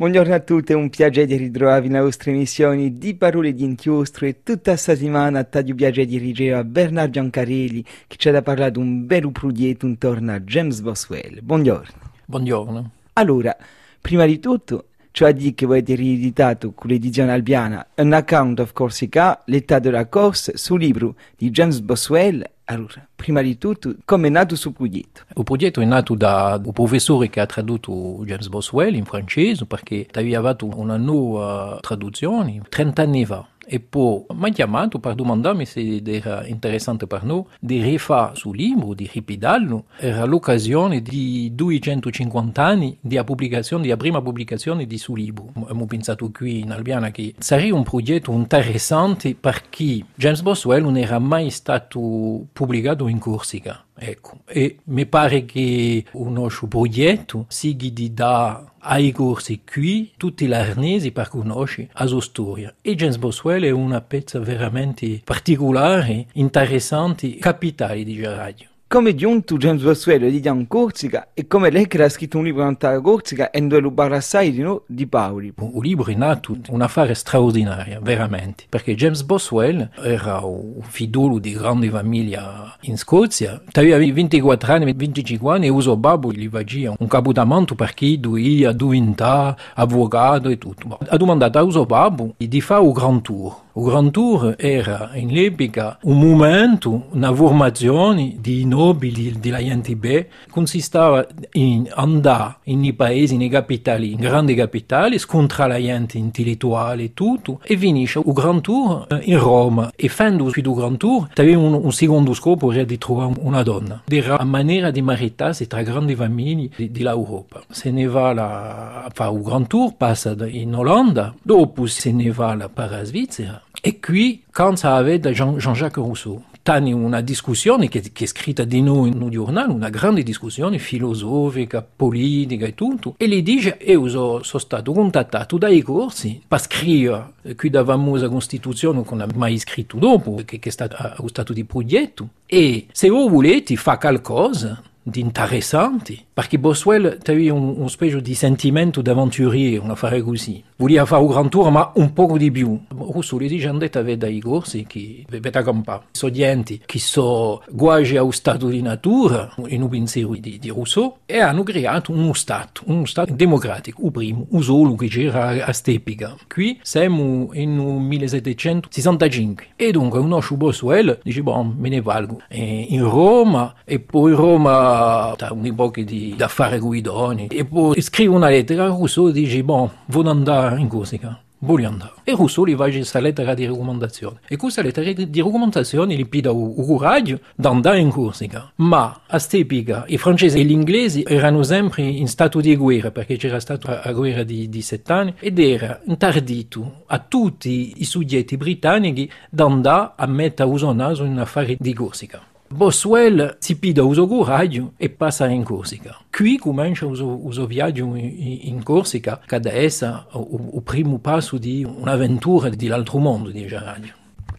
Buongiorno a tutti, è un piacere di ritrovarvi nelle vostre emissioni di Parole di Inchiostro e tutta questa settimana taglio piacere di ricevere Bernard Giancarelli che ci ha da parlare di un bel progetto intorno a James Boswell. Buongiorno. Buongiorno. Allora, prima di tutto, cioè di che voi avete rieditato con l'edizione albiana Un Account of Corsica, l'età della corsa, sul libro di James Boswell allora, prima di tutto, come è nato questo progetto? Il progetto è nato da un professore che ha tradotto James Boswell in francese perché aveva fatto una nuova traduzione 30 anni fa. E poi mi ha chiamato per domandarmi se era interessante per noi di rifare sul libro, di ripidarlo. Era l'occasione di 250 anni della pubblicazione, della prima pubblicazione di suo libro. Abbiamo pensato qui in Albiana che sarebbe un progetto interessante perché James Boswell non era mai stato pubblicato in Corsica. Ecco, e mi pare che un nostro progetto sia di dare ai corsi qui tutti gli arnesi per conoscere la sua storia. E James Boswell è una pezza veramente particolare, interessante, capitale di radio. Come giunto James Boswell di Jan Corsica e come lei che ha scritto un libro in Corsica e dove lo parla assai di, no, di Paoli. Un libro è nato un affare straordinario, veramente, perché James Boswell era un figliolo di grande famiglia in Scozia, aveva 24 anni, 25 anni e uso babbo gli faceva un capotamento perché doveva diventare avvocato e tutto. Ha domandato a uso babbo di fare un grand tour. Il Grand Tour era in all'epoca un momento, una formazione di nobili della gente B, consisteva in andare nei paesi, nei capitali, in grandi capitali, scontrare la gente intellettuale e tutto, e finisce il Grand Tour in Roma. E facendo il Grand Tour, aveva un, un, secondo scopo, era di trovare una donna. Era una maniera di maritarsi tra grandi famiglie dell'Europa. Se ne va la, a fare il Grand Tour, passa in Olanda, dopo se ne va per la Svizzera, e qui, quand ça avait Jean-Jacques Rousseau, tani una discussione che, che, è scritta di noi in un giornale, una grande discussione filosofica, politica e tutto, e gli dice, io sono stato contattato dai corsi per scrivere qui da famosa Costituzione che non ha mai scritto dopo, che, che è stato, è stato di progetto, e se voi volete fare qualcosa, di interessanti, perché Boswell aveva un, un specie di sentimento d'avventuriero, un affare così. Voleva fare un gran tour, ma un poco di più. Rousseau gli dice andate a vedere i corsi che avete campare. Sono gente che sono guagi allo stato di natura, in un pensiero di, di Rousseau, e hanno creato uno stato, uno stato democratico, il primo, il solo che c'era a Stepica. Qui siamo in 1765. E dunque un nostro Boswell dice, boh, me ne valgo. E in Roma, e poi Roma da un'epoca di affari guidoni e poi scrive una lettera a Rousseau e dice bon, voglio andare in Corsica voglio andare. E Rousseau gli fa questa lettera di raccomandazione. E questa lettera di raccomandazione gli pida il coraggio di andare in Corsica. Ma a quest'epoca i francesi e gli inglesi erano sempre in stato di guerra, perché c'era stata la guerra di, di sette anni, ed era interdito a tutti i soggetti britannici di andare a mettere uso naso in affari di Corsica. Boswell si pida uso coraggio e passa in Corsica. Qui comincia uso, uso viaggio in, Corsica, che adesso è il primo passo di un'avventura dell'altro mondo di radio.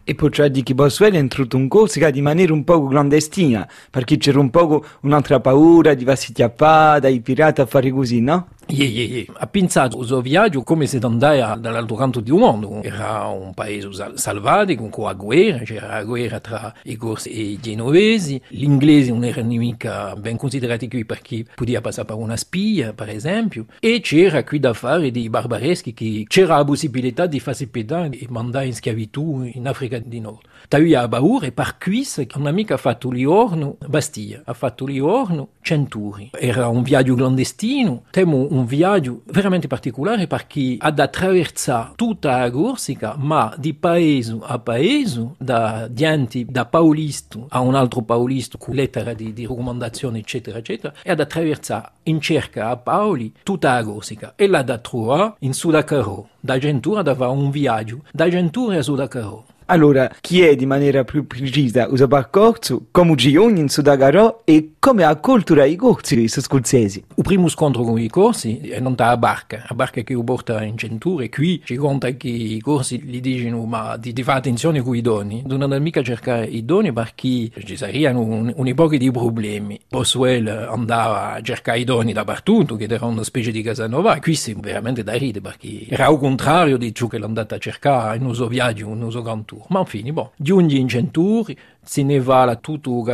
E poi c'è di che Boswell è entrato in Corsica di maniera un po' clandestina, perché c'era un po' un'altra paura di farsi chiappare dai pirati a fare così, no? Yeah, yeah, yeah. Ha pensato al suo viaggio come se andasse dall'altro canto del mondo. Era un paese salvatico, con la guerra, c'era la guerra tra i corsi e i genovesi. Gli inglesi non erano mica ben considerati qui perché poteva passare per una spia, per esempio. E c'era qui da fare dei barbareschi che c'era la possibilità di farsi pedare e mandare in schiavitù in Africa di Nord. Tavia paura e per questo un amico ha fatto Liorno, Bastia, ha fatto Liorno, Centuri. Era un viaggio clandestino, temo un viaggio veramente particolare perché ha da attraversare tutta la Corsica, ma di paese a paese, da Dianti, da Paulisto a un altro Paulisto con lettera di, di raccomandazione, eccetera, eccetera, e ad attraversare in cerca a Paoli tutta la Corsica e l'ha da trovare in Sudacarò. Da Gentura da fare un viaggio da Gentura a Sudacarò. Allora, chiedi in maniera più precisa il percorso, come ci in Sudagarò e come accoltura i corsi scozzesi. Il primo scontro con i corsi è non a barca, a barca che porta in centura e qui ci conta che i corsi gli dicono ma di, di fare attenzione con i doni, non mica cercare i doni perché ci sarebbero un, un pochi di problemi. Boswell andava a cercare i doni dappertutto, che era una specie di Casanova, qui si veramente da ridere perché era al contrario di ciò che l'andata a cercare in uso viaggio, in uso gran tour. Ma infine, boh, giungi in centuri, se ne va la tutto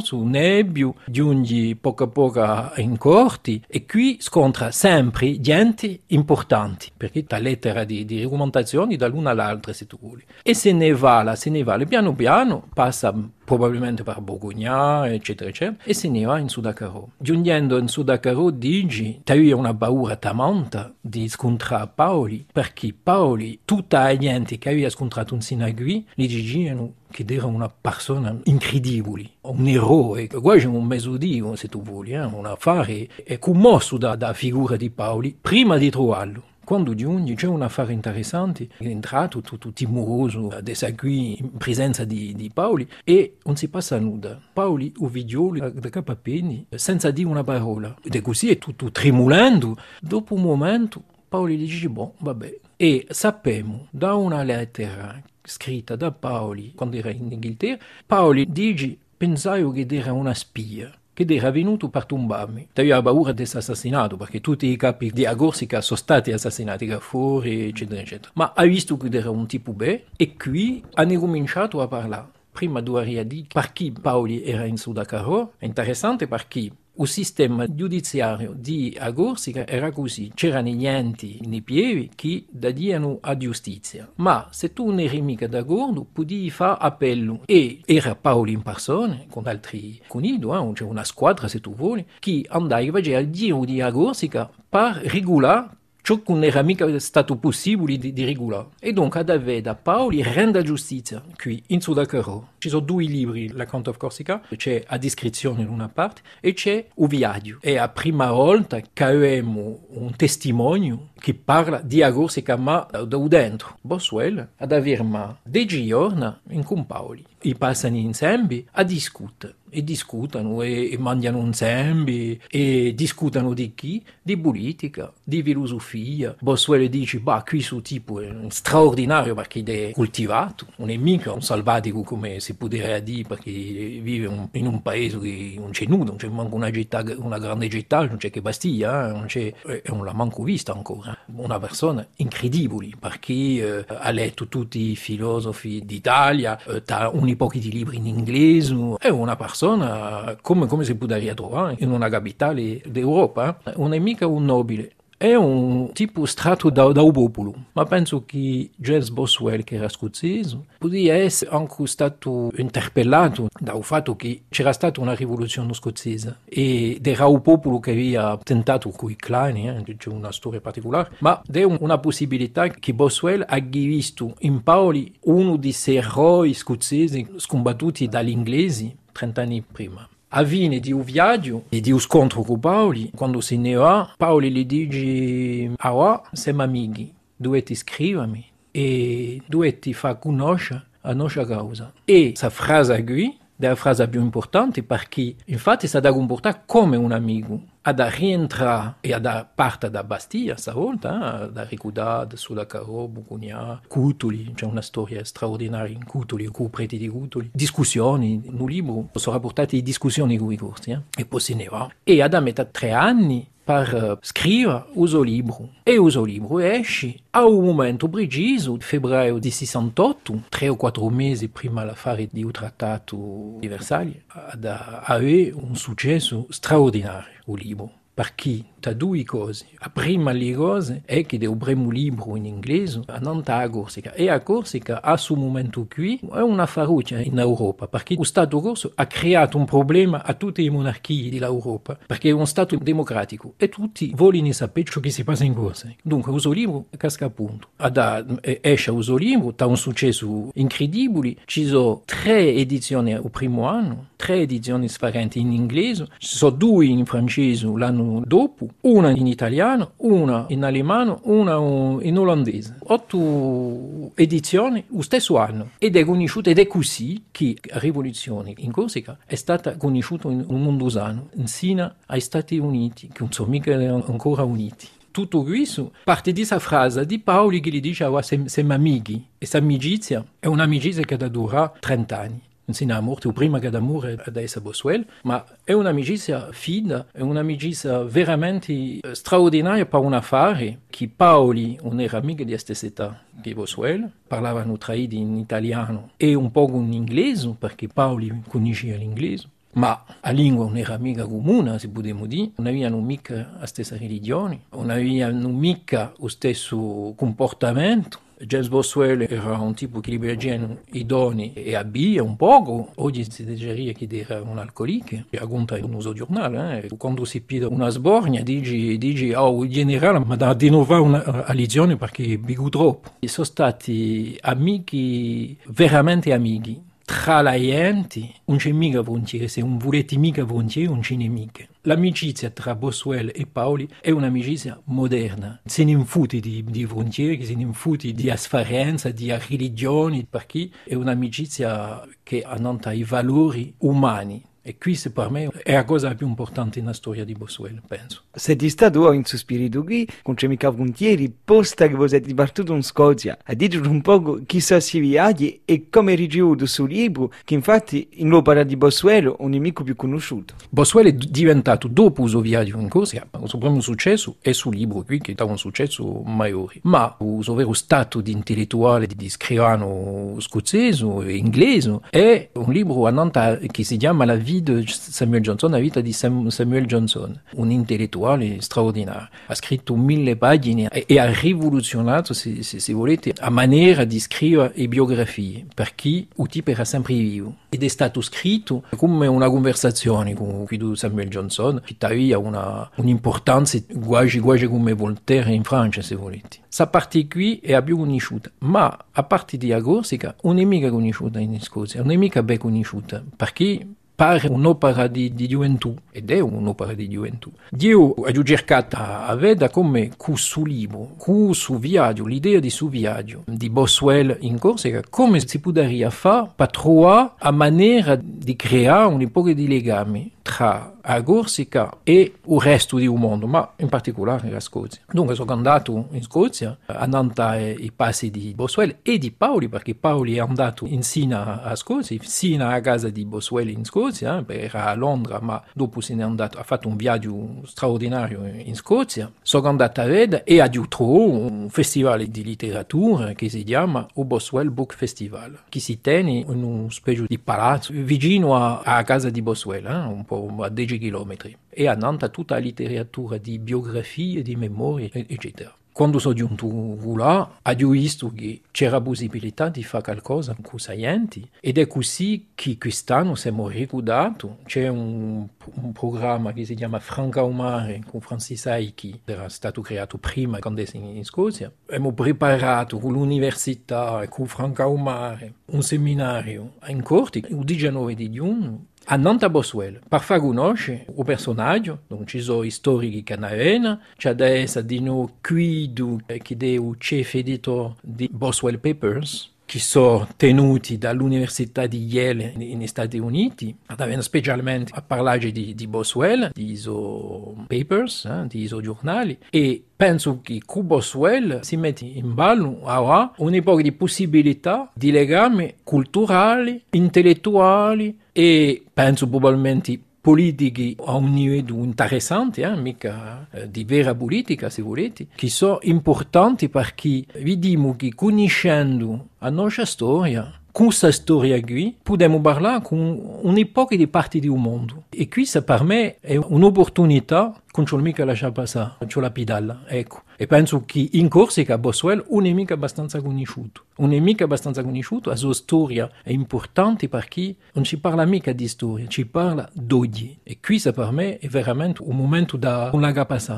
su nebbio, giungi poco a poco in corti e qui scontra sempre gente importanti, perché la lettera di, di raccomandazioni dall'una all'altra se tu vuoi. E se ne va, se ne va, piano piano passa probabilmente per Borgogna, eccetera, eccetera, e se ne va in Sudacaro. Giungendo in Sudacaro dici, tu una paura tamanta di scontrare Paoli, perché Paoli, tutta la gente che aveva scontrato un sinagui, gli dicevano che era una persona incredibile, un eroe, quasi un mesodio se tu vuoi, eh? un affare, è commosso da, da figura di Paoli prima di trovarlo. Quando giunge c'è un affare interessante, è entrato tutto timoroso, adesso qui in presenza di, di, Paoli e non si passa nulla. Paoli uvidioli da capo a penny senza dire una parola. Ed è così, è tutto tremolando. Dopo un momento Paoli dice, boh, vabbè. E sappiamo da una lettera scritta da Paoli quando era in Inghilterra, Paoli dice, pensavo che era una spia che era venuto per tumbarmi. Aveva paura di essere assassinato perché tutti i capi di Agorsica sono stati assassinati, Gaffori, eccetera, eccetera. Ma ha visto che era un tipo bene e qui hanno cominciato a parlare. Prima dovrei dire perché Paoli era in Sudacaro, è interessante perché il sistema giudiziario di Agorsica era così, c'erano niente nei piedi che dadivano a giustizia, ma se tu non eri mica d'accordo potevi fare appello. E era Paolo in persona con altri conigli, eh, una squadra se tu vuoi, che andava al giro di Agorsica per regolare ciò che non era mica stato possibile di, di regolare. E dunque ad avere da Paoli renda giustizia qui in Sudacaro. Ci sono due libri, la Count of Corsica, c'è a descrizione in una parte e c'è un viaggio. È la prima volta che abbiamo un testimonio che parla di Corsica ma da dentro. Boswell ad avere dei giorni in con Paoli. I passano insieme a discutere e discutano e, e mangiano insieme e discutano di chi? Di politica, di filosofia. Boswell dice, bah, qui su tipo è straordinario perché è coltivato, non è mica un salvatico come si potrebbe dire perché vive un, in un paese che non c'è nulla, non c'è manco una, città, una grande città, non c'è che Bastiglia, eh, non c'è, e non l'ha manco vista ancora. Una persona incredibile perché eh, ha letto tutti i filosofi d'Italia, eh, ha un pochi di libri in inglese, è una persona come, come si potrebbe trovare in una capitale d'Europa, non è mica un nobile, è un tipo strato da, da un popolo, ma penso che James Boswell, che era scozzese, poteva essere anche stato interpellato dal fatto che c'era stata una rivoluzione scozzese ed era un popolo che aveva tentato con i clan, eh, c'è una storia particolare, ma è una possibilità che Boswell abbia visto in Paoli uno dei eroi scozzesi scombattuti dagli inglesi 30 anni prima. A fine di un viaggio e di un scontro con Paoli, quando se ne va, Paoli gli dice «Ah, siamo amici, dovete scrivermi e dovete far conoscere la nostra causa». E questa frase qui è la frase più importante perché infatti si da comportare come un amico ad rientrare e ad parte da Bastiglia stavolta, eh, da ricordare sulla Caro, Bucugna, Cutuli, c'è una storia straordinaria in Cutuli, con preti di Cutuli, discussioni, nel libro sono rapportate discussioni con i corsi, eh? e poi se ne va. E ad metà tre anni per uh, scrivere uso libro. E uso libro esce a un momento preciso, febbraio di 68, tre o quattro mesi prima l'affare di un trattato di Versailles, ad avere un successo straordinario, il libro. Perché due cose. La prima le cose è che il primo libro in inglese non sta a Corsica e a Corsica a suo momento qui è una faruccia in Europa perché lo Stato corso ha creato un problema a tutte le monarchie dell'Europa perché è uno Stato democratico e tutti vogliono sapere ciò che si passa in Corsica. Dunque questo libro casca a punto. Ad, esce questo libro, ha un successo incredibile, ci sono tre edizioni al primo anno, tre edizioni differenti in inglese, ci sono due in francese l'anno anno dopo, una in italiano, una in alemano, una in olandese. Otto edizioni lo stesso anno. Ed è conosciuta ed è così che la rivoluzione in Corsica è stata conosciuta in un mondo sano, insieme ai Stati Uniti, che non sono mica ancora uniti. Tutto questo parte di questa frase di Paoli che gli dice ah, siamo amici e questa amicizia è un'amicizia che dura 30 anni insieme a morte, o prima che d'amore adesso Boswell, ma è un'amicizia fida, è un'amicizia veramente straordinaria per un affare che Paoli, non era mica di stessa età che Boswell, parlavano tra in italiano e un po' in inglese, perché Paoli conosceva l'inglese. Ma la lingua non era mica comune, se possiamo dire, non avevano mica la stessa religione, non avevano mica lo stesso comportamento. James Boswell era un tipo che liberagiano i doni e abbia un poco. Oggi si dicerebbe che era un alcolico, racconta un uso giornale. Eh? Quando si pide una sbornia, dici, dici oh, il generale mi dà di nuovo una lezione perché bevo troppo. Sono stati amici, veramente amici tra la gente non c'è mica frontiere, se non volete mica frontiere non c'è nemiche. L'amicizia tra Boswell e Paoli è un'amicizia moderna, se ne infuti di, di frontiere, se ne infuti di asfarenza, di religioni, perché è un'amicizia che annonta i valori umani e questo per me è la cosa più importante nella storia di Boswell, penso. Siete stato in suo spirito qui, con c'è mica volentieri, posta che voi siete partito in Scozia, a dire un po' chi sono si viaggi e come è ricevuto sul libro, che infatti in l'opera di Boswell un nemico più conosciuto. Boswell è diventato, dopo il suo viaggio in Corsia, il suo primo successo è sul libro qui, che è un successo maggiore. Ma il suo vero stato di intellettuale, di scrivano scozzese e inglese, è un libro a Nantes che si chiama La vita de Samuel Johnson, la vita di Samuel Johnson, un intellettuale straordinario. Ha scritto mille pagine e ha rivoluzionato, se, se, se volete, la maniera di scrivere le biografie, perché il tipo era sempre vivo. Ed è stato scritto come una conversazione con Samuel Johnson, aveva una, un'importanza quasi, quasi come Voltaire in Francia, se volete. Questa parte qui è più conosciuta, ma a parte di Agorsica non è mica conosciuta in Scozia, non è mica ben conosciuta, perché pare un'opera di, di gioventù, ed è un'opera di gioventù. Dio ha cercato a vedere come questo libro, questo viaggio, l'idea di suo viaggio di Boswell in Corsica, come si potrebbe fare per trovare la maniera di creare un po' di legami tra a Corsica e il resto del mondo, ma in particolare la Scozia. Dunque sono andato in Scozia, andando ai passi di Boswell e di Paoli, perché Paoli è andato in Sina a Scozia, sino a casa di Boswell in Scozia, eh, era a Londra, ma dopo se n'è andato, ha fatto un viaggio straordinario in Scozia. Sono andato a vedere e a Diutro un festival di letteratura che si chiama il Boswell Book Festival, che si tiene in un specie di palazzo vicino a, casa di Boswell, eh, un po' a 10 chilometri. E a Nantes tutta la letteratura di biografie, di memorie, eccetera. Quando sono giunto là, ho visto che c'era possibilità di fare qualcosa con questi enti ed è così che quest'anno siamo ricordati. C'è un, un, programma che si chiama Franca Umare con Francis Aiki, che era stato creato prima quando è in, Scozia. Abbiamo preparato con l'università e con Franca Umare un seminario in corte il 19 di giugno a Nanta Boswell, per far conoscere il personaggio, non ci sono storici canadieni, c'è adesso di noi qui che è il chef editor di Boswell Papers, che sono tenuti dall'Università di Yale negli Stati Uniti, specialmente a parlare di, di Boswell, di suoi papers, eh, di suoi giornali, e penso che con Boswell si mette in ballo ora un'epoca di possibilità di legami culturali, intellettuali e penso probabilmente politiche a un livello interessante, eh, mica eh, di vera politica se volete, che sono importanti perché vediamo che conoscendo nostra storia, con questa storia qui, possiamo parlare con un'epoca di parti del mondo. E questa per me è un'opportunità non c'ho mica lasciare passare, c'ho la pidalla, ecco. E penso che in Corsica Boswell un nemico abbastanza conosciuto. Un nemico abbastanza conosciuto, la sua storia è importante perché non ci parla mica di storia, ci parla d'oggi. E questo per me è veramente un momento da non lasciare passare.